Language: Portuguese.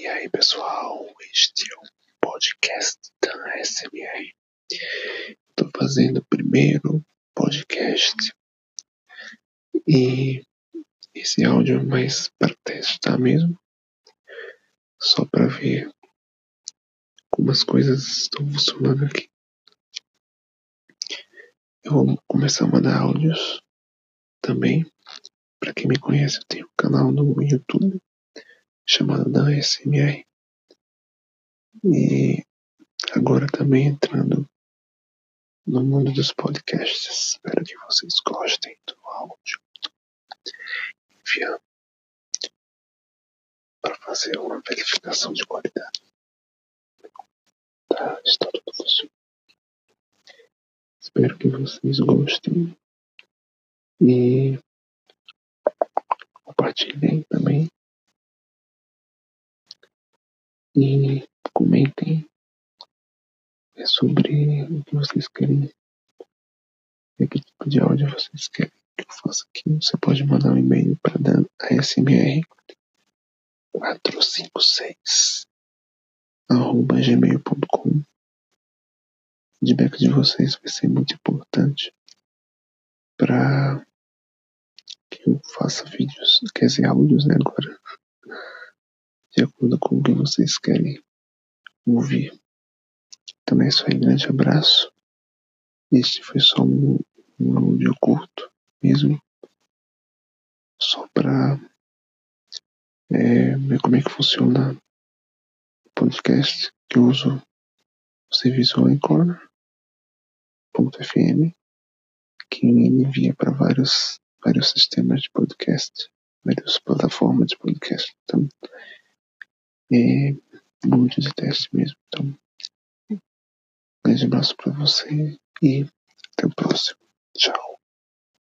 E aí pessoal, este é o podcast da SMR. Estou fazendo o primeiro podcast e esse áudio é mais para testar mesmo, só para ver como as coisas estão funcionando aqui. Eu vou começar a mandar áudios também. Para quem me conhece, eu tenho um canal no YouTube chamado da SMR. E agora também entrando no mundo dos podcasts. Espero que vocês gostem do áudio. Enviando para fazer uma verificação de qualidade. Tá, está tudo funcionando. Espero que vocês gostem. E compartilhem também e comentem sobre o que vocês querem, que tipo de áudio vocês querem que eu faça aqui. Você pode mandar um e-mail para ASMR 456 arroba gmail.com. O feedback de vocês vai ser muito importante para que eu faça vídeos, quer dizer, áudios né, agora de acordo com o que vocês querem ouvir. Também é isso aí, grande abraço. Este foi só um, um áudio curto mesmo, só para é, ver como é que funciona o podcast que eu uso o serviço Anchor.fm que envia para vários, vários sistemas de podcast, várias plataformas de podcast. Então, é muito de teste mesmo. Então, um grande abraço para você e até o próximo. Tchau.